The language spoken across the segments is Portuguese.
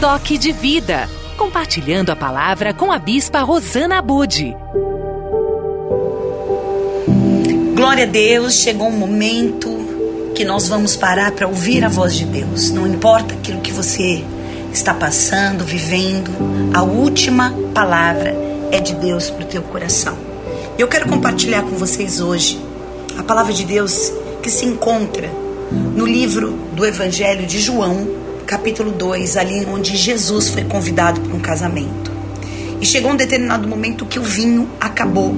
Toque de Vida, compartilhando a palavra com a Bispa Rosana Bude. Glória a Deus, chegou um momento que nós vamos parar para ouvir a voz de Deus. Não importa aquilo que você está passando, vivendo, a última palavra é de Deus para o teu coração. Eu quero compartilhar com vocês hoje a palavra de Deus que se encontra no livro do Evangelho de João, capítulo 2, ali onde Jesus foi convidado para um casamento. E chegou um determinado momento que o vinho acabou.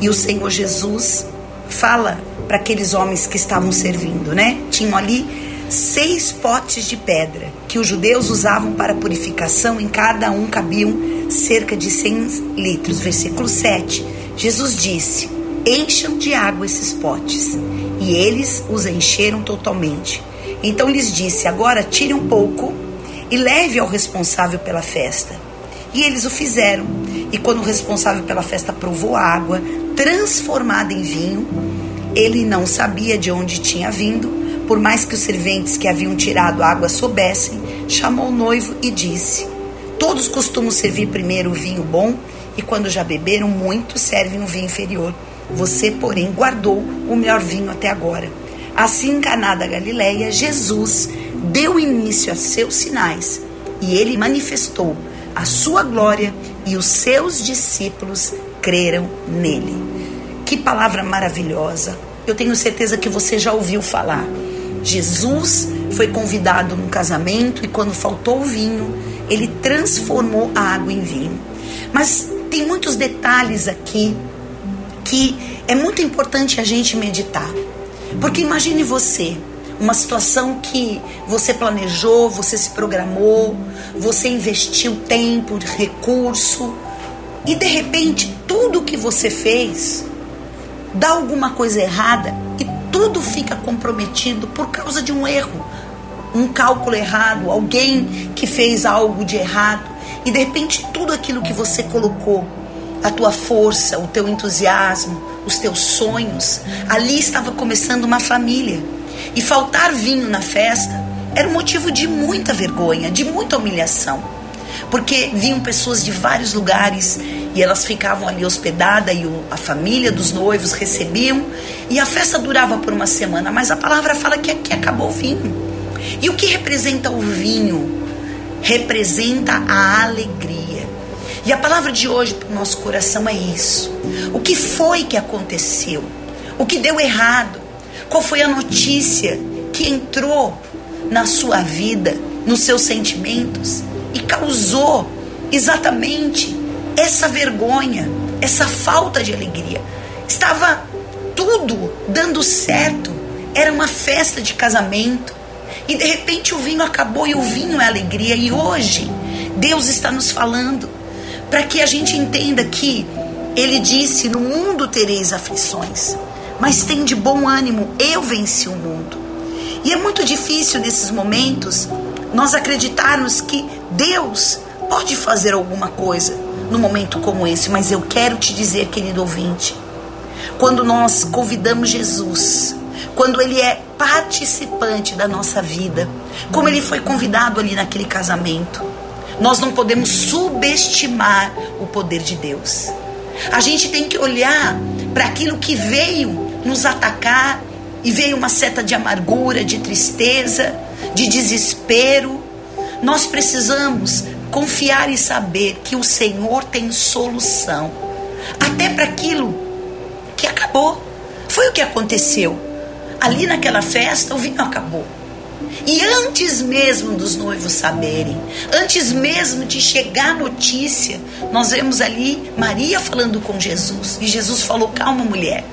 E o Senhor Jesus fala para aqueles homens que estavam servindo, né? Tinham ali seis potes de pedra que os judeus usavam para purificação, em cada um cabiam cerca de 100 litros. Versículo 7. Jesus disse: Encham de água esses potes. E eles os encheram totalmente. Então lhes disse: Agora tire um pouco e leve ao responsável pela festa. E eles o fizeram. E quando o responsável pela festa provou a água transformada em vinho, ele não sabia de onde tinha vindo, por mais que os serventes que haviam tirado a água soubessem, chamou o noivo e disse: Todos costumam servir primeiro o vinho bom, e quando já beberam muito, servem o vinho inferior. Você, porém, guardou o melhor vinho até agora. Assim, em Caná Galileia, Jesus deu início a seus sinais e ele manifestou a sua glória e os seus discípulos creram nele. Que palavra maravilhosa! Eu tenho certeza que você já ouviu falar. Jesus foi convidado num casamento e quando faltou o vinho, ele transformou a água em vinho. Mas tem muitos detalhes aqui que é muito importante a gente meditar. Porque imagine você, uma situação que você planejou, você se programou, você investiu tempo, recurso, e de repente tudo que você fez dá alguma coisa errada e tudo fica comprometido por causa de um erro, um cálculo errado, alguém que fez algo de errado, e de repente tudo aquilo que você colocou, a tua força, o teu entusiasmo, os teus sonhos. Ali estava começando uma família. E faltar vinho na festa era um motivo de muita vergonha, de muita humilhação. Porque vinham pessoas de vários lugares e elas ficavam ali hospedadas e a família dos noivos recebiam e a festa durava por uma semana, mas a palavra fala que aqui acabou o vinho. E o que representa o vinho? Representa a alegria. E a palavra de hoje para o nosso coração é isso. O que foi que aconteceu? O que deu errado? Qual foi a notícia que entrou na sua vida, nos seus sentimentos e causou exatamente essa vergonha, essa falta de alegria? Estava tudo dando certo, era uma festa de casamento e de repente o vinho acabou e o vinho é alegria. E hoje Deus está nos falando para que a gente entenda que ele disse: No mundo tereis aflições, mas tem de bom ânimo, eu venci o mundo. E é muito difícil nesses momentos nós acreditarmos que Deus pode fazer alguma coisa num momento como esse, mas eu quero te dizer, querido ouvinte, quando nós convidamos Jesus, quando ele é participante da nossa vida, como ele foi convidado ali naquele casamento, nós não podemos subestimar o poder de Deus. A gente tem que olhar para aquilo que veio nos atacar e veio uma seta de amargura, de tristeza, de desespero. Nós precisamos confiar e saber que o Senhor tem solução, até para aquilo que acabou. Foi o que aconteceu. Ali naquela festa, o vinho acabou. E antes mesmo dos noivos saberem, antes mesmo de chegar a notícia, nós vemos ali Maria falando com Jesus. E Jesus falou: Calma, mulher,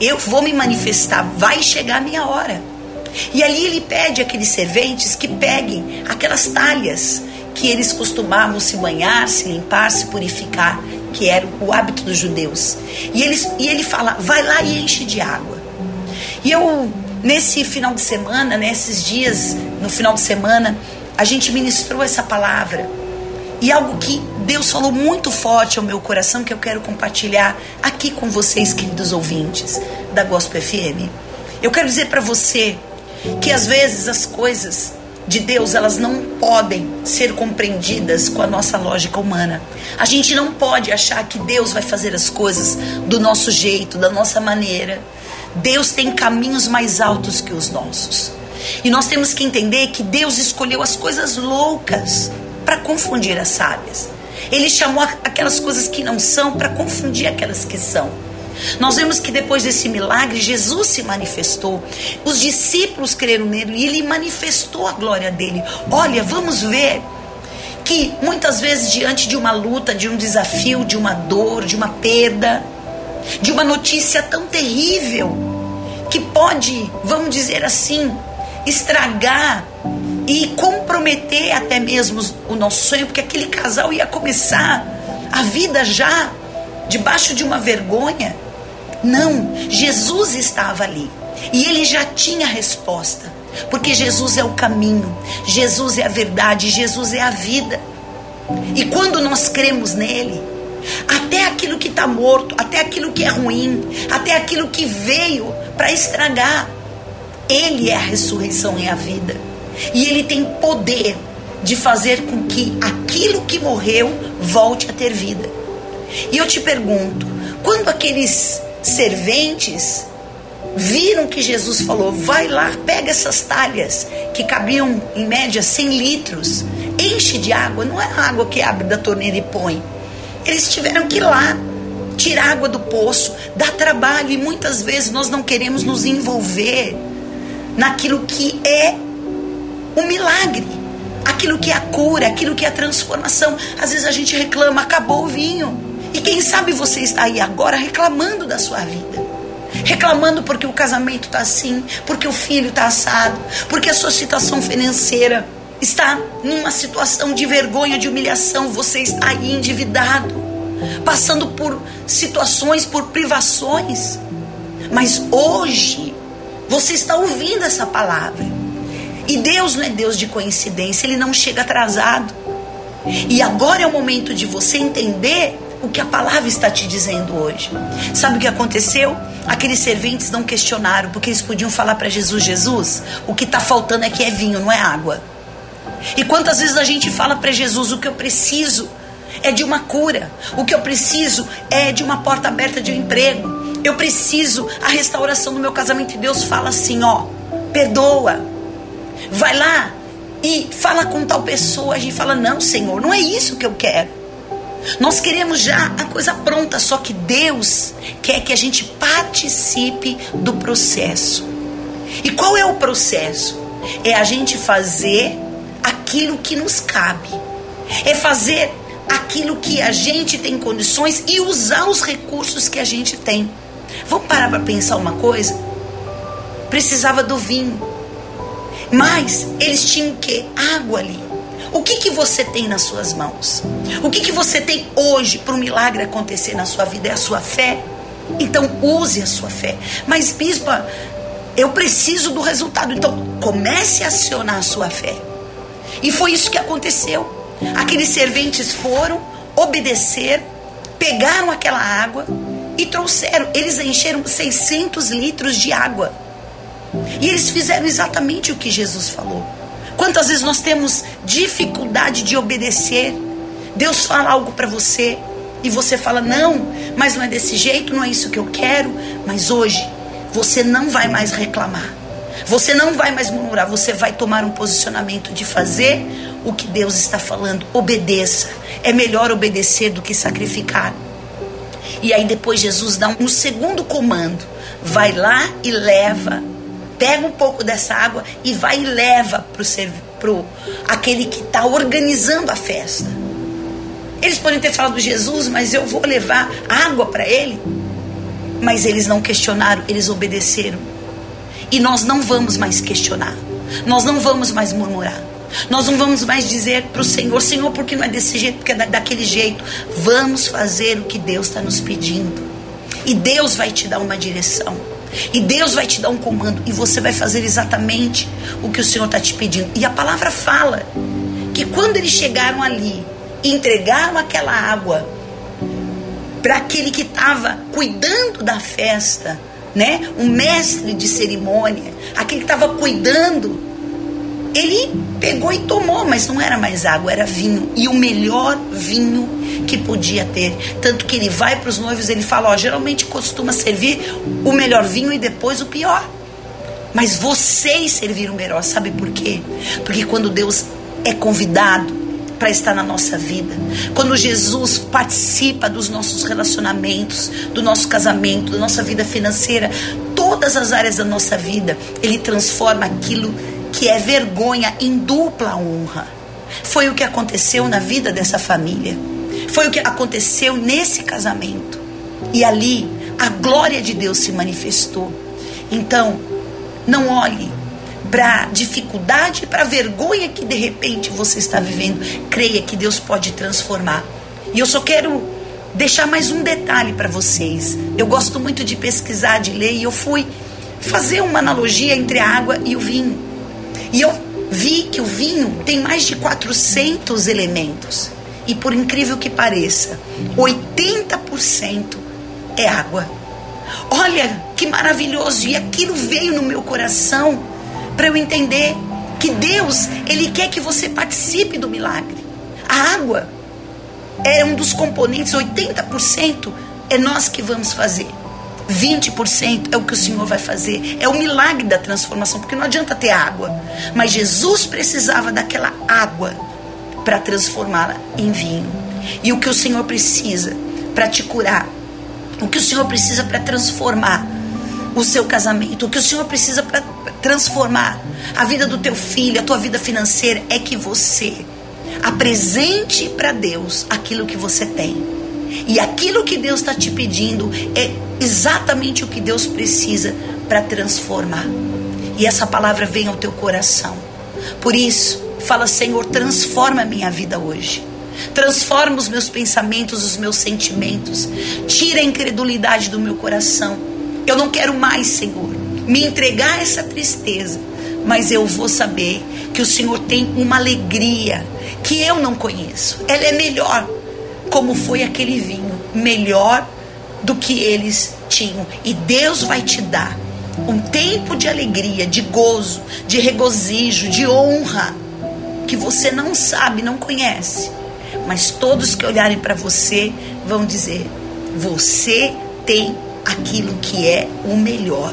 eu vou me manifestar, vai chegar a minha hora. E ali ele pede aqueles serventes que peguem aquelas talhas que eles costumavam se banhar, se limpar, se purificar, que era o hábito dos judeus. E, eles, e ele fala: vai lá e enche de água. E eu Nesse final de semana, nesses dias, no final de semana, a gente ministrou essa palavra. E algo que Deus falou muito forte ao meu coração que eu quero compartilhar aqui com vocês, queridos ouvintes da Gospel FM. Eu quero dizer para você que às vezes as coisas de Deus, elas não podem ser compreendidas com a nossa lógica humana. A gente não pode achar que Deus vai fazer as coisas do nosso jeito, da nossa maneira. Deus tem caminhos mais altos que os nossos. E nós temos que entender que Deus escolheu as coisas loucas para confundir as sábias. Ele chamou aquelas coisas que não são para confundir aquelas que são. Nós vemos que depois desse milagre, Jesus se manifestou. Os discípulos creram nele e ele manifestou a glória dele. Olha, vamos ver que muitas vezes, diante de uma luta, de um desafio, de uma dor, de uma perda, de uma notícia tão terrível, que pode, vamos dizer assim, estragar e comprometer até mesmo o nosso sonho, porque aquele casal ia começar a vida já debaixo de uma vergonha. Não, Jesus estava ali e ele já tinha a resposta, porque Jesus é o caminho, Jesus é a verdade, Jesus é a vida. E quando nós cremos nele, até aquilo que está morto, até aquilo que é ruim, até aquilo que veio para estragar, ele é a ressurreição e a vida. E ele tem poder de fazer com que aquilo que morreu volte a ter vida. E eu te pergunto, quando aqueles serventes viram que Jesus falou: vai lá, pega essas talhas que cabiam em média 100 litros, enche de água, não é água que abre da torneira e põe. Eles tiveram que ir lá tirar água do poço, dá trabalho e muitas vezes nós não queremos nos envolver naquilo que é o milagre, aquilo que é a cura, aquilo que é a transformação. Às vezes a gente reclama, acabou o vinho. E quem sabe você está aí agora reclamando da sua vida. Reclamando porque o casamento está assim, porque o filho está assado, porque a sua situação financeira está numa situação de vergonha, de humilhação, você está aí endividado, passando por situações, por privações. Mas hoje você está ouvindo essa palavra. E Deus não é Deus de coincidência, Ele não chega atrasado. E agora é o momento de você entender o que a palavra está te dizendo hoje. Sabe o que aconteceu? Aqueles serventes não questionaram, porque eles podiam falar para Jesus: Jesus, o que está faltando é que é vinho, não é água. E quantas vezes a gente fala para Jesus: o que eu preciso é de uma cura, o que eu preciso é de uma porta aberta de um emprego, eu preciso a restauração do meu casamento. E Deus fala assim: ó, perdoa, vai lá e fala com tal pessoa. A gente fala: não, Senhor, não é isso que eu quero. Nós queremos já a coisa pronta, só que Deus quer que a gente participe do processo. E qual é o processo? É a gente fazer aquilo que nos cabe. É fazer aquilo que a gente tem condições e usar os recursos que a gente tem. Vamos parar para pensar uma coisa? Precisava do vinho. Mas eles tinham que água ali. O que, que você tem nas suas mãos? O que, que você tem hoje para o milagre acontecer na sua vida? É a sua fé? Então use a sua fé. Mas, bispa, eu preciso do resultado. Então comece a acionar a sua fé. E foi isso que aconteceu. Aqueles serventes foram, obedeceram, pegaram aquela água e trouxeram. Eles encheram 600 litros de água. E eles fizeram exatamente o que Jesus falou. Quantas vezes nós temos dificuldade de obedecer? Deus fala algo para você e você fala: "Não, mas não é desse jeito, não é isso que eu quero". Mas hoje você não vai mais reclamar. Você não vai mais murmurar, você vai tomar um posicionamento de fazer o que Deus está falando. Obedeça. É melhor obedecer do que sacrificar. E aí depois Jesus dá um segundo comando. Vai lá e leva pega um pouco dessa água e vai e leva para pro aquele que está organizando a festa. Eles podem ter falado Jesus, mas eu vou levar água para ele. Mas eles não questionaram, eles obedeceram. E nós não vamos mais questionar. Nós não vamos mais murmurar. Nós não vamos mais dizer para o Senhor, Senhor, porque não é desse jeito, porque é daquele jeito. Vamos fazer o que Deus está nos pedindo. E Deus vai te dar uma direção. E Deus vai te dar um comando e você vai fazer exatamente o que o Senhor está te pedindo. E a palavra fala que quando eles chegaram ali e entregaram aquela água para aquele que estava cuidando da festa, né? Um mestre de cerimônia, aquele que estava cuidando ele pegou e tomou, mas não era mais água, era vinho. E o melhor vinho que podia ter. Tanto que ele vai para os noivos, ele fala: geralmente costuma servir o melhor vinho e depois o pior. Mas vocês serviram o melhor, sabe por quê? Porque quando Deus é convidado para estar na nossa vida, quando Jesus participa dos nossos relacionamentos, do nosso casamento, da nossa vida financeira, todas as áreas da nossa vida, Ele transforma aquilo que é vergonha em dupla honra. Foi o que aconteceu na vida dessa família. Foi o que aconteceu nesse casamento. E ali a glória de Deus se manifestou. Então, não olhe para dificuldade, para vergonha que de repente você está vivendo. Creia que Deus pode transformar. E eu só quero deixar mais um detalhe para vocês. Eu gosto muito de pesquisar, de ler, e eu fui fazer uma analogia entre a água e o vinho. E eu vi que o vinho tem mais de 400 elementos. E por incrível que pareça, 80% é água. Olha que maravilhoso! E aquilo veio no meu coração para eu entender que Deus, Ele quer que você participe do milagre. A água é um dos componentes, 80% é nós que vamos fazer. 20% é o que o Senhor vai fazer. É o milagre da transformação, porque não adianta ter água. Mas Jesus precisava daquela água para transformá-la em vinho. E o que o Senhor precisa para te curar, o que o Senhor precisa para transformar o seu casamento, o que o Senhor precisa para transformar a vida do teu filho, a tua vida financeira, é que você apresente para Deus aquilo que você tem. E aquilo que Deus está te pedindo é exatamente o que Deus precisa para transformar. E essa palavra vem ao teu coração. Por isso, fala, Senhor, transforma a minha vida hoje. Transforma os meus pensamentos, os meus sentimentos. Tira a incredulidade do meu coração. Eu não quero mais, Senhor, me entregar essa tristeza. Mas eu vou saber que o Senhor tem uma alegria que eu não conheço. Ela é melhor, como foi aquele vinho, melhor do que eles tinham. E Deus vai te dar um tempo de alegria, de gozo, de regozijo, de honra, que você não sabe, não conhece. Mas todos que olharem para você vão dizer: você tem aquilo que é o melhor.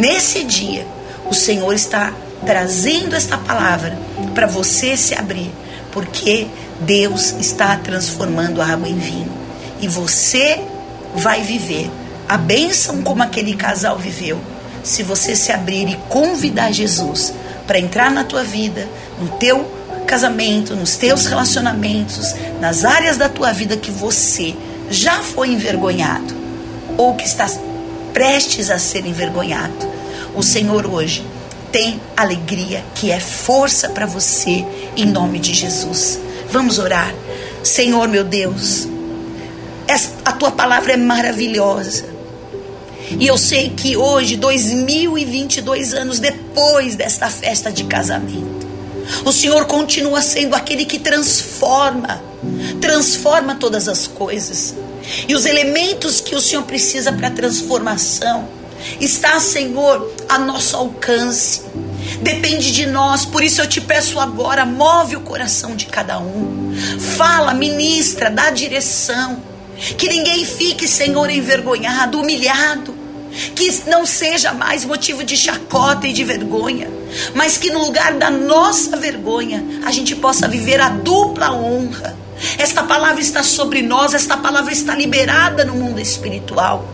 Nesse dia, o Senhor está trazendo esta palavra para você se abrir, porque Deus está transformando a água em vinho. E você vai viver a bênção como aquele casal viveu, se você se abrir e convidar Jesus para entrar na tua vida, no teu casamento, nos teus relacionamentos, nas áreas da tua vida que você já foi envergonhado ou que está prestes a ser envergonhado. O Senhor hoje tem alegria que é força para você em nome de Jesus. Vamos orar. Senhor meu Deus, a tua palavra é maravilhosa. E eu sei que hoje, 2022 anos depois desta festa de casamento, o Senhor continua sendo aquele que transforma, transforma todas as coisas. E os elementos que o Senhor precisa para a transformação está, Senhor, a nosso alcance. Depende de nós, por isso eu te peço agora, move o coração de cada um. Fala, ministra, dá direção. Que ninguém fique, Senhor, envergonhado, humilhado. Que não seja mais motivo de chacota e de vergonha, mas que no lugar da nossa vergonha a gente possa viver a dupla honra. Esta palavra está sobre nós, esta palavra está liberada no mundo espiritual.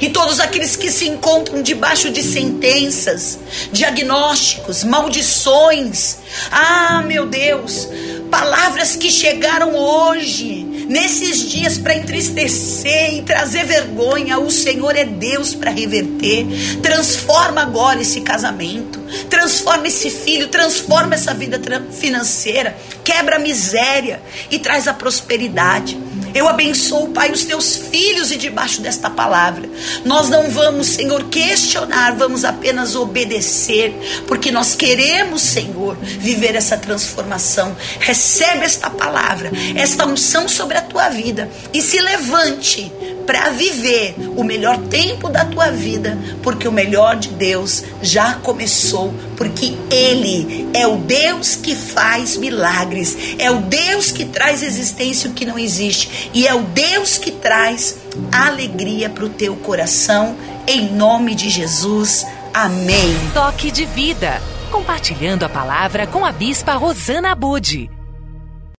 E todos aqueles que se encontram debaixo de sentenças, diagnósticos, maldições, ah, meu Deus, palavras que chegaram hoje, nesses dias, para entristecer e trazer vergonha. O Senhor é Deus para reverter. Transforma agora esse casamento, transforma esse filho, transforma essa vida financeira, quebra a miséria e traz a prosperidade. Eu abençoo, Pai, os teus filhos e debaixo desta palavra. Nós não vamos, Senhor, questionar, vamos apenas obedecer, porque nós queremos, Senhor, viver essa transformação. Recebe esta palavra, esta unção sobre a tua vida e se levante para viver o melhor tempo da tua vida, porque o melhor de Deus já começou, porque Ele é o Deus que faz milagres, é o Deus que traz existência o que não existe, e é o Deus que traz alegria para o teu coração, em nome de Jesus. Amém. Toque de vida. Compartilhando a palavra com a Bispa Rosana Bude.